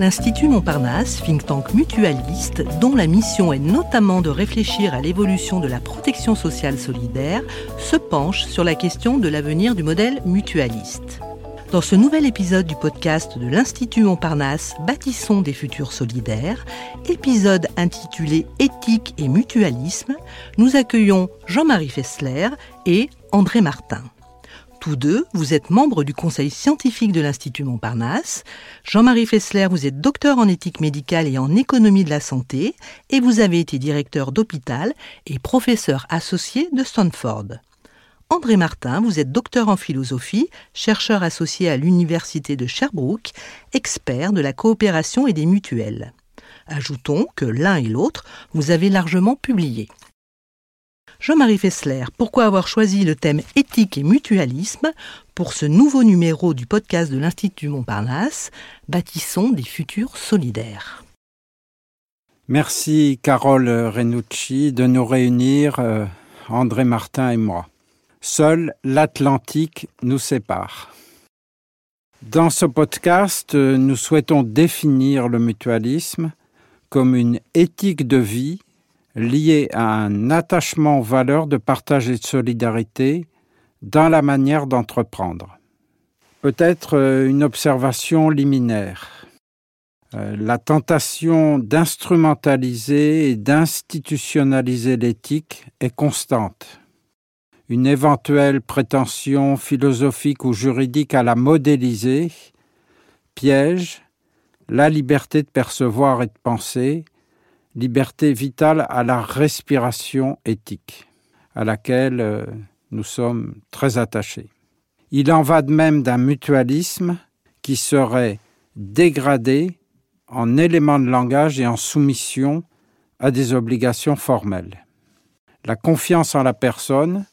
L'Institut Montparnasse, think tank mutualiste, dont la mission est notamment de réfléchir à l'évolution de la protection sociale solidaire, se penche sur la question de l'avenir du modèle mutualiste. Dans ce nouvel épisode du podcast de l'Institut Montparnasse, Bâtissons des futurs solidaires, épisode intitulé Éthique et mutualisme, nous accueillons Jean-Marie Fessler et André Martin. Tous deux, vous êtes membres du conseil scientifique de l'Institut Montparnasse. Jean-Marie Fessler, vous êtes docteur en éthique médicale et en économie de la santé, et vous avez été directeur d'hôpital et professeur associé de Stanford. André Martin, vous êtes docteur en philosophie, chercheur associé à l'Université de Sherbrooke, expert de la coopération et des mutuelles. Ajoutons que l'un et l'autre, vous avez largement publié. Jean-Marie Fessler, pourquoi avoir choisi le thème éthique et mutualisme pour ce nouveau numéro du podcast de l'Institut Montparnasse, Bâtissons des futurs solidaires Merci Carole Renucci de nous réunir, euh, André Martin et moi. Seul l'Atlantique nous sépare. Dans ce podcast, nous souhaitons définir le mutualisme comme une éthique de vie lié à un attachement aux valeurs de partage et de solidarité dans la manière d'entreprendre. Peut-être euh, une observation liminaire. Euh, la tentation d'instrumentaliser et d'institutionnaliser l'éthique est constante. Une éventuelle prétention philosophique ou juridique à la modéliser piège la liberté de percevoir et de penser, liberté vitale à la respiration éthique, à laquelle euh, nous sommes très attachés. Il en va de même d'un mutualisme qui serait dégradé en élément de langage et en soumission à des obligations formelles. La confiance en la personne,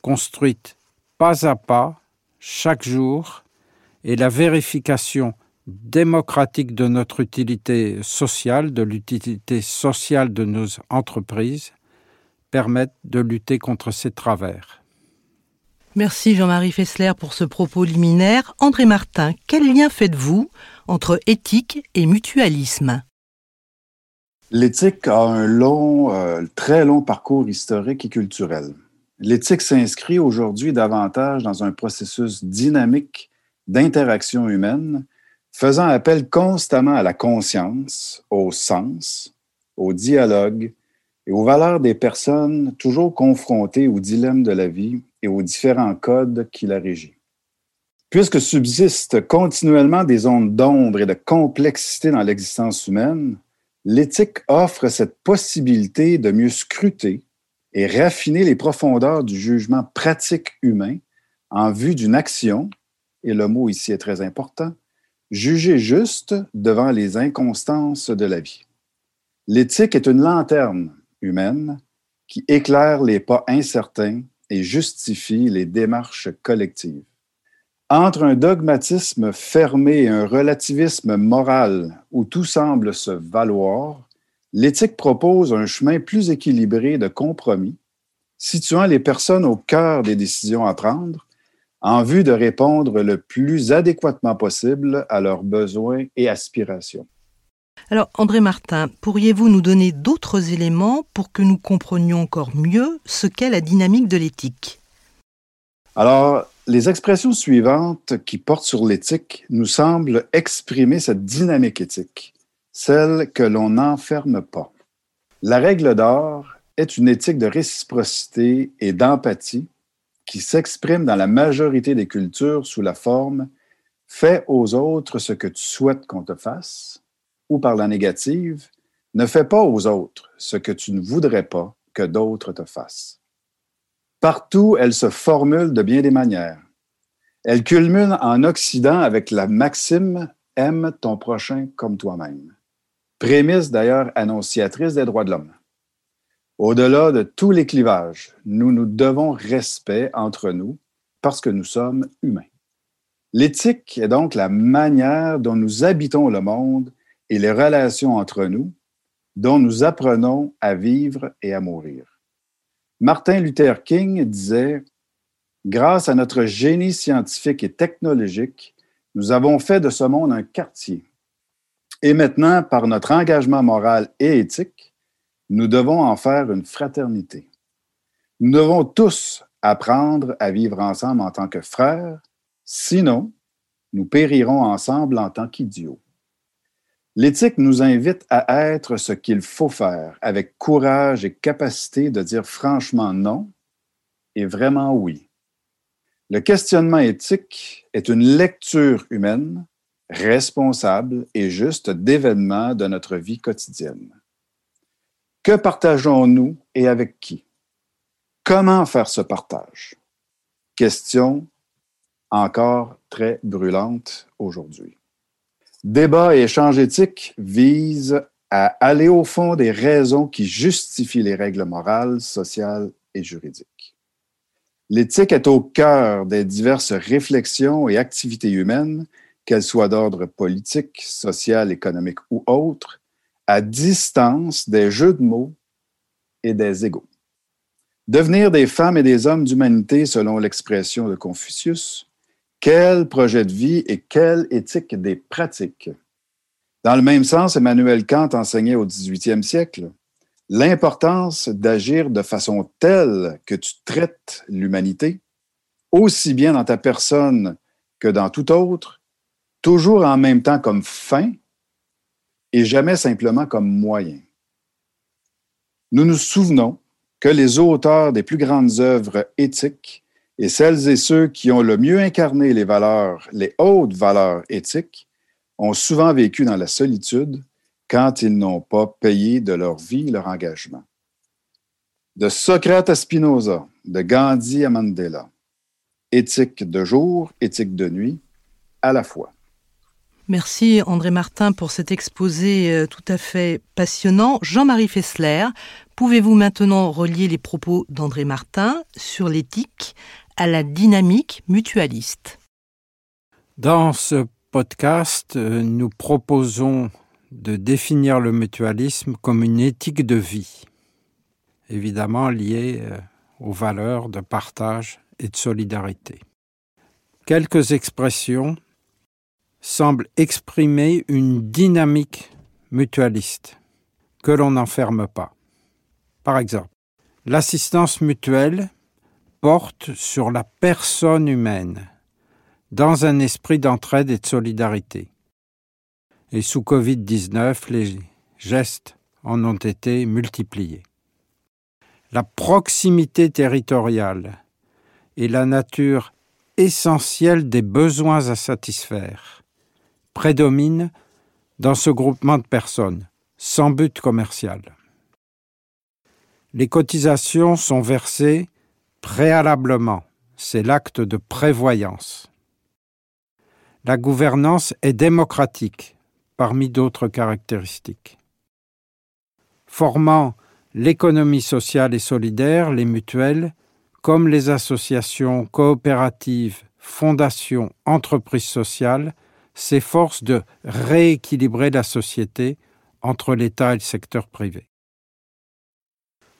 construite pas à pas, chaque jour, et la vérification démocratique de notre utilité sociale, de l'utilité sociale de nos entreprises, permettent de lutter contre ces travers. Merci Jean-Marie Fessler pour ce propos liminaire. André Martin, quel lien faites-vous entre éthique et mutualisme? L'éthique a un long, euh, très long parcours historique et culturel. L'éthique s'inscrit aujourd'hui davantage dans un processus dynamique d'interaction humaine faisant appel constamment à la conscience, au sens, au dialogue et aux valeurs des personnes toujours confrontées aux dilemmes de la vie et aux différents codes qui la régissent. Puisque subsistent continuellement des zones d'ombre et de complexité dans l'existence humaine, l'éthique offre cette possibilité de mieux scruter et raffiner les profondeurs du jugement pratique humain en vue d'une action, et le mot ici est très important, juger juste devant les inconstances de la vie. L'éthique est une lanterne humaine qui éclaire les pas incertains et justifie les démarches collectives. Entre un dogmatisme fermé et un relativisme moral où tout semble se valoir, l'éthique propose un chemin plus équilibré de compromis, situant les personnes au cœur des décisions à prendre en vue de répondre le plus adéquatement possible à leurs besoins et aspirations. Alors, André Martin, pourriez-vous nous donner d'autres éléments pour que nous comprenions encore mieux ce qu'est la dynamique de l'éthique? Alors, les expressions suivantes qui portent sur l'éthique nous semblent exprimer cette dynamique éthique, celle que l'on n'enferme pas. La règle d'or est une éthique de réciprocité et d'empathie qui s'exprime dans la majorité des cultures sous la forme Fais aux autres ce que tu souhaites qu'on te fasse, ou par la négative, ne fais pas aux autres ce que tu ne voudrais pas que d'autres te fassent. Partout, elle se formule de bien des manières. Elle culmine en Occident avec la maxime Aime ton prochain comme toi-même. Prémisse d'ailleurs annonciatrice des droits de l'homme. Au-delà de tous les clivages, nous nous devons respect entre nous parce que nous sommes humains. L'éthique est donc la manière dont nous habitons le monde et les relations entre nous, dont nous apprenons à vivre et à mourir. Martin Luther King disait, Grâce à notre génie scientifique et technologique, nous avons fait de ce monde un quartier. Et maintenant, par notre engagement moral et éthique, nous devons en faire une fraternité. Nous devons tous apprendre à vivre ensemble en tant que frères, sinon, nous périrons ensemble en tant qu'idiots. L'éthique nous invite à être ce qu'il faut faire avec courage et capacité de dire franchement non et vraiment oui. Le questionnement éthique est une lecture humaine, responsable et juste d'événements de notre vie quotidienne. Que partageons-nous et avec qui? Comment faire ce partage? Question encore très brûlante aujourd'hui. Débat et échange éthique visent à aller au fond des raisons qui justifient les règles morales, sociales et juridiques. L'éthique est au cœur des diverses réflexions et activités humaines, qu'elles soient d'ordre politique, social, économique ou autre, à distance des jeux de mots et des égaux. Devenir des femmes et des hommes d'humanité, selon l'expression de Confucius, quel projet de vie et quelle éthique des pratiques? Dans le même sens, Emmanuel Kant enseignait au 18e siècle l'importance d'agir de façon telle que tu traites l'humanité, aussi bien dans ta personne que dans tout autre, toujours en même temps comme fin et jamais simplement comme moyen. Nous nous souvenons que les auteurs des plus grandes œuvres éthiques et celles et ceux qui ont le mieux incarné les valeurs, les hautes valeurs éthiques, ont souvent vécu dans la solitude quand ils n'ont pas payé de leur vie leur engagement. De Socrate à Spinoza, de Gandhi à Mandela, éthique de jour, éthique de nuit, à la fois. Merci André Martin pour cet exposé euh, tout à fait passionnant. Jean-Marie Fessler, pouvez-vous maintenant relier les propos d'André Martin sur l'éthique à la dynamique mutualiste? Dans ce podcast, euh, nous proposons de définir le mutualisme comme une éthique de vie, évidemment liée euh, aux valeurs de partage et de solidarité. Quelques expressions semblent exprimer une dynamique mutualiste que l'on n'enferme pas. Par exemple, l'assistance mutuelle porte sur la personne humaine, dans un esprit d'entraide et de solidarité. Et sous Covid-19, les gestes en ont été multipliés. La proximité territoriale et la nature essentielle des besoins à satisfaire prédominent dans ce groupement de personnes, sans but commercial. Les cotisations sont versées préalablement, c'est l'acte de prévoyance. La gouvernance est démocratique, parmi d'autres caractéristiques. Formant l'économie sociale et solidaire, les mutuelles, comme les associations coopératives, fondations, entreprises sociales, s'efforcent de rééquilibrer la société entre l'État et le secteur privé.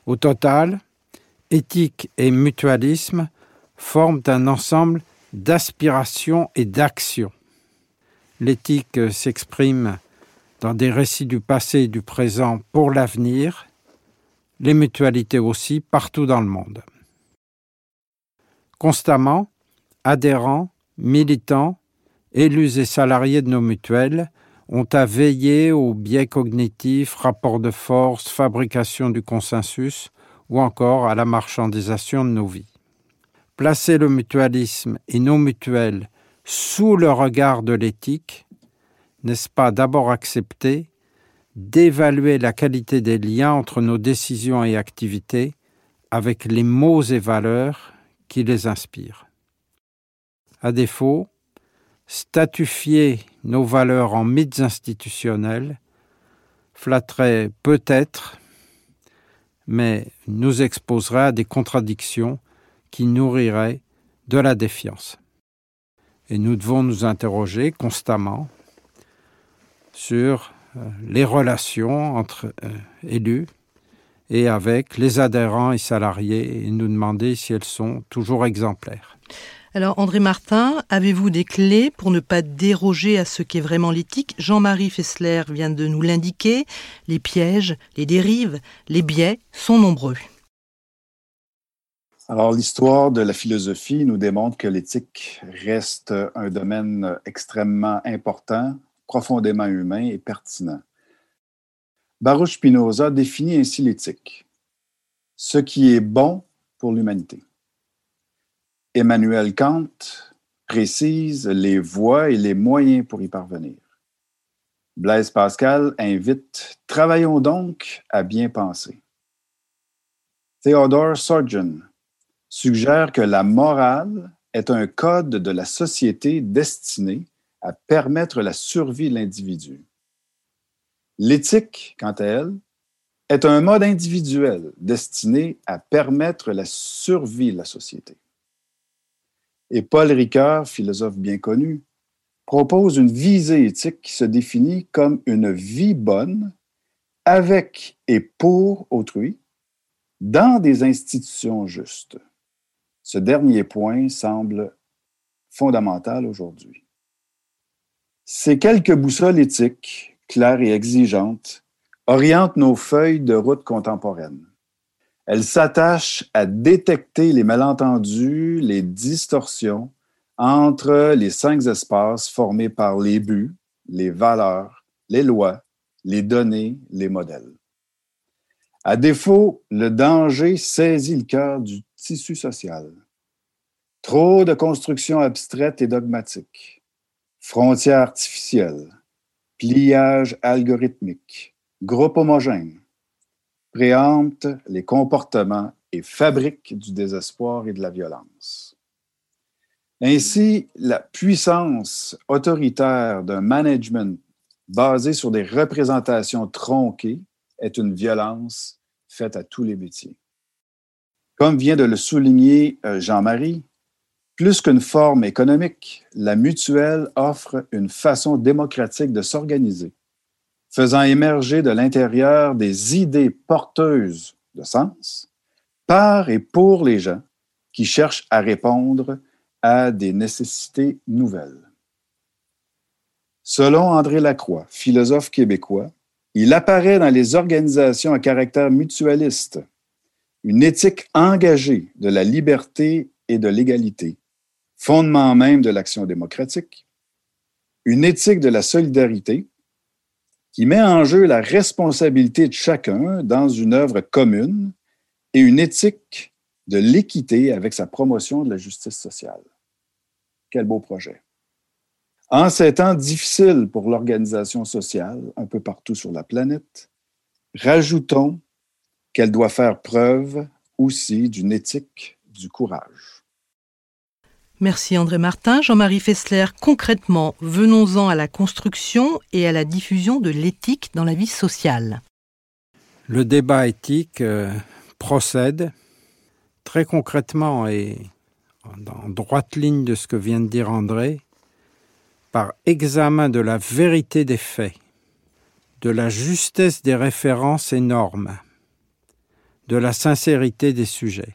Au total, éthique et mutualisme forment un ensemble d'aspirations et d'actions. L'éthique s'exprime dans des récits du passé et du présent pour l'avenir, les mutualités aussi partout dans le monde. Constamment, adhérents, militants, élus et salariés de nos mutuelles ont à veiller aux biais cognitifs, rapports de force, fabrication du consensus, ou encore à la marchandisation de nos vies. Placer le mutualisme et nos mutuelles sous le regard de l'éthique, n'est-ce pas d'abord accepter d'évaluer la qualité des liens entre nos décisions et activités avec les mots et valeurs qui les inspirent? À défaut, statufier nos valeurs en mythes institutionnels flatterait peut-être mais nous exposerait à des contradictions qui nourriraient de la défiance. Et nous devons nous interroger constamment sur euh, les relations entre euh, élus et avec les adhérents et salariés et nous demander si elles sont toujours exemplaires. Alors André Martin, avez-vous des clés pour ne pas déroger à ce qu'est vraiment l'éthique? Jean-Marie Fessler vient de nous l'indiquer. Les pièges, les dérives, les biais sont nombreux. Alors l'histoire de la philosophie nous démontre que l'éthique reste un domaine extrêmement important, profondément humain et pertinent. Baruch Spinoza définit ainsi l'éthique. Ce qui est bon pour l'humanité. Emmanuel Kant précise les voies et les moyens pour y parvenir. Blaise Pascal invite Travaillons donc à bien penser. Theodore Sargent suggère que la morale est un code de la société destiné à permettre la survie de l'individu. L'éthique, quant à elle, est un mode individuel destiné à permettre la survie de la société. Et Paul Ricoeur, philosophe bien connu, propose une visée éthique qui se définit comme une vie bonne avec et pour autrui dans des institutions justes. Ce dernier point semble fondamental aujourd'hui. Ces quelques boussoles éthiques, claires et exigeantes, orientent nos feuilles de route contemporaines. Elle s'attache à détecter les malentendus, les distorsions entre les cinq espaces formés par les buts, les valeurs, les lois, les données, les modèles. À défaut, le danger saisit le cœur du tissu social. Trop de constructions abstraites et dogmatiques, frontières artificielles, pliage algorithmique, groupes homogènes, préempte les comportements et fabrique du désespoir et de la violence. Ainsi, la puissance autoritaire d'un management basé sur des représentations tronquées est une violence faite à tous les métiers. Comme vient de le souligner euh, Jean-Marie, plus qu'une forme économique, la mutuelle offre une façon démocratique de s'organiser faisant émerger de l'intérieur des idées porteuses de sens par et pour les gens qui cherchent à répondre à des nécessités nouvelles. Selon André Lacroix, philosophe québécois, il apparaît dans les organisations à caractère mutualiste une éthique engagée de la liberté et de l'égalité, fondement même de l'action démocratique, une éthique de la solidarité, qui met en jeu la responsabilité de chacun dans une œuvre commune et une éthique de l'équité avec sa promotion de la justice sociale. Quel beau projet. En ces temps difficiles pour l'organisation sociale un peu partout sur la planète, rajoutons qu'elle doit faire preuve aussi d'une éthique du courage. Merci André Martin. Jean-Marie Fessler, concrètement, venons-en à la construction et à la diffusion de l'éthique dans la vie sociale. Le débat éthique euh, procède très concrètement et en droite ligne de ce que vient de dire André, par examen de la vérité des faits, de la justesse des références et normes, de la sincérité des sujets.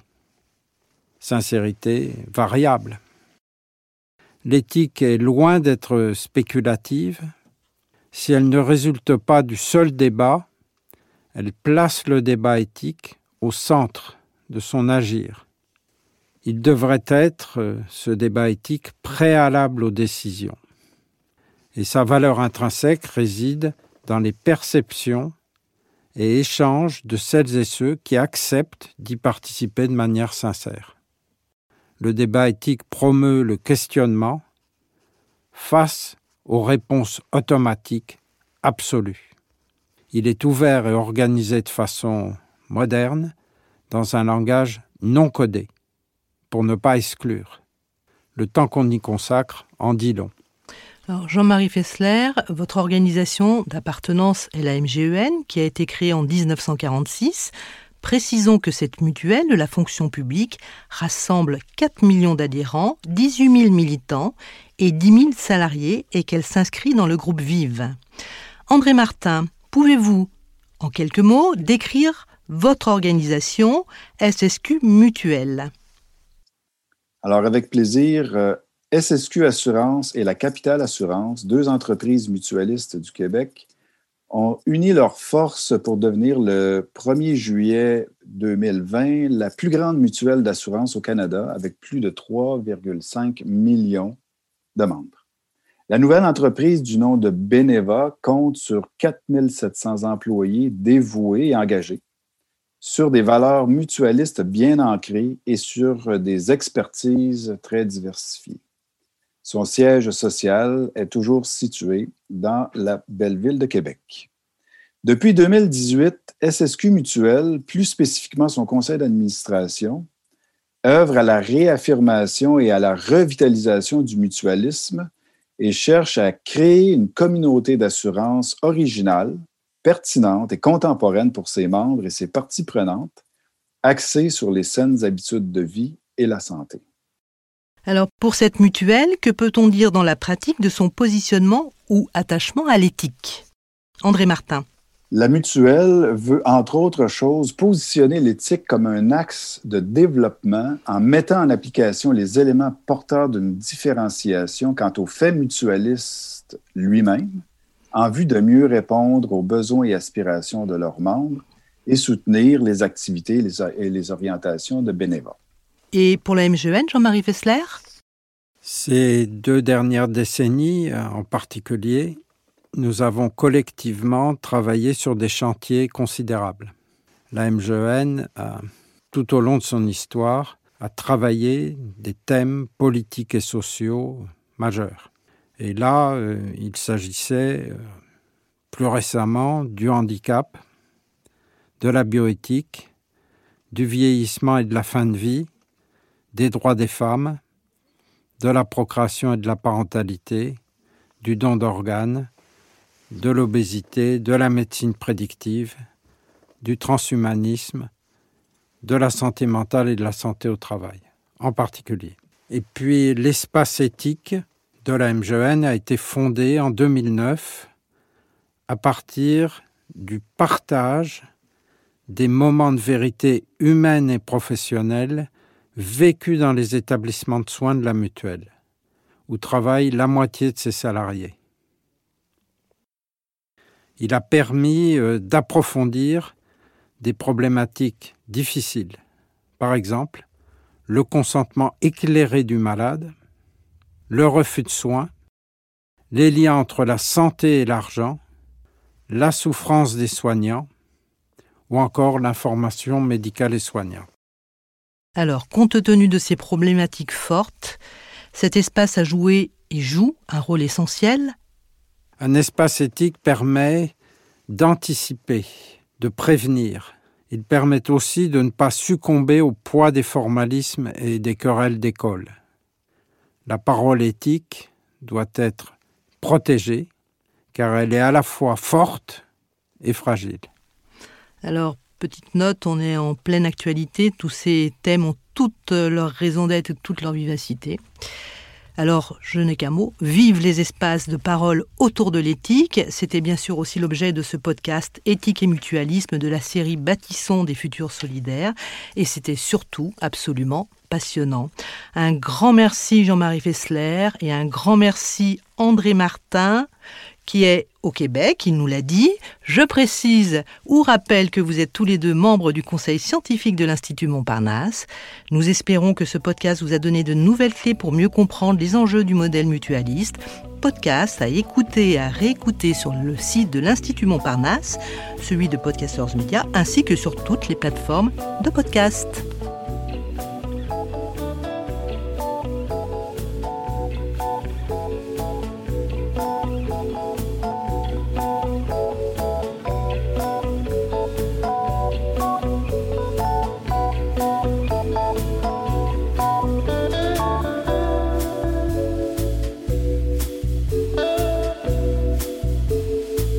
Sincérité variable. L'éthique est loin d'être spéculative. Si elle ne résulte pas du seul débat, elle place le débat éthique au centre de son agir. Il devrait être, ce débat éthique, préalable aux décisions. Et sa valeur intrinsèque réside dans les perceptions et échanges de celles et ceux qui acceptent d'y participer de manière sincère le débat éthique promeut le questionnement face aux réponses automatiques absolues. Il est ouvert et organisé de façon moderne dans un langage non codé, pour ne pas exclure. Le temps qu'on y consacre en dit long. Jean-Marie Fessler, votre organisation d'appartenance est la MGEN, qui a été créée en 1946 Précisons que cette mutuelle de la fonction publique rassemble 4 millions d'adhérents, 18 000 militants et 10 000 salariés et qu'elle s'inscrit dans le groupe Vive. André Martin, pouvez-vous, en quelques mots, décrire votre organisation SSQ Mutuelle? Alors, avec plaisir, euh, SSQ Assurance et la Capitale Assurance, deux entreprises mutualistes du Québec, ont uni leurs forces pour devenir le 1er juillet 2020 la plus grande mutuelle d'assurance au Canada avec plus de 3,5 millions de membres. La nouvelle entreprise du nom de Beneva compte sur 4700 employés dévoués et engagés sur des valeurs mutualistes bien ancrées et sur des expertises très diversifiées. Son siège social est toujours situé dans la belle ville de Québec. Depuis 2018, SSQ Mutuel, plus spécifiquement son conseil d'administration, œuvre à la réaffirmation et à la revitalisation du mutualisme et cherche à créer une communauté d'assurance originale, pertinente et contemporaine pour ses membres et ses parties prenantes, axée sur les saines habitudes de vie et la santé. Alors pour cette mutuelle, que peut-on dire dans la pratique de son positionnement ou attachement à l'éthique? André Martin. La mutuelle veut, entre autres choses, positionner l'éthique comme un axe de développement en mettant en application les éléments porteurs d'une différenciation quant au fait mutualiste lui-même, en vue de mieux répondre aux besoins et aspirations de leurs membres et soutenir les activités et les orientations de bénévoles. Et pour la MGN, Jean-Marie Fessler Ces deux dernières décennies euh, en particulier, nous avons collectivement travaillé sur des chantiers considérables. La MGN, tout au long de son histoire, a travaillé des thèmes politiques et sociaux majeurs. Et là, euh, il s'agissait euh, plus récemment du handicap, de la bioéthique, du vieillissement et de la fin de vie, des droits des femmes, de la procréation et de la parentalité, du don d'organes, de l'obésité, de la médecine prédictive, du transhumanisme, de la santé mentale et de la santé au travail en particulier. Et puis l'espace éthique de la MGN a été fondé en 2009 à partir du partage des moments de vérité humaine et professionnelle vécus dans les établissements de soins de la mutuelle, où travaille la moitié de ses salariés il a permis euh, d'approfondir des problématiques difficiles. Par exemple, le consentement éclairé du malade, le refus de soins, les liens entre la santé et l'argent, la souffrance des soignants ou encore l'information médicale et soignante. Alors, compte tenu de ces problématiques fortes, cet espace a joué et joue un rôle essentiel un espace éthique permet d'anticiper, de prévenir. Il permet aussi de ne pas succomber au poids des formalismes et des querelles d'école. La parole éthique doit être protégée car elle est à la fois forte et fragile. Alors, petite note, on est en pleine actualité, tous ces thèmes ont toutes leurs raisons d'être toute leur vivacité. Alors, je n'ai qu'un mot, vive les espaces de parole autour de l'éthique. C'était bien sûr aussi l'objet de ce podcast Éthique et mutualisme de la série Bâtissons des futurs solidaires. Et c'était surtout absolument passionnant. Un grand merci Jean-Marie Fessler et un grand merci André Martin qui est au Québec, il nous l'a dit. Je précise ou rappelle que vous êtes tous les deux membres du conseil scientifique de l'Institut Montparnasse. Nous espérons que ce podcast vous a donné de nouvelles clés pour mieux comprendre les enjeux du modèle mutualiste. Podcast à écouter et à réécouter sur le site de l'Institut Montparnasse, celui de Podcasters Media, ainsi que sur toutes les plateformes de podcast.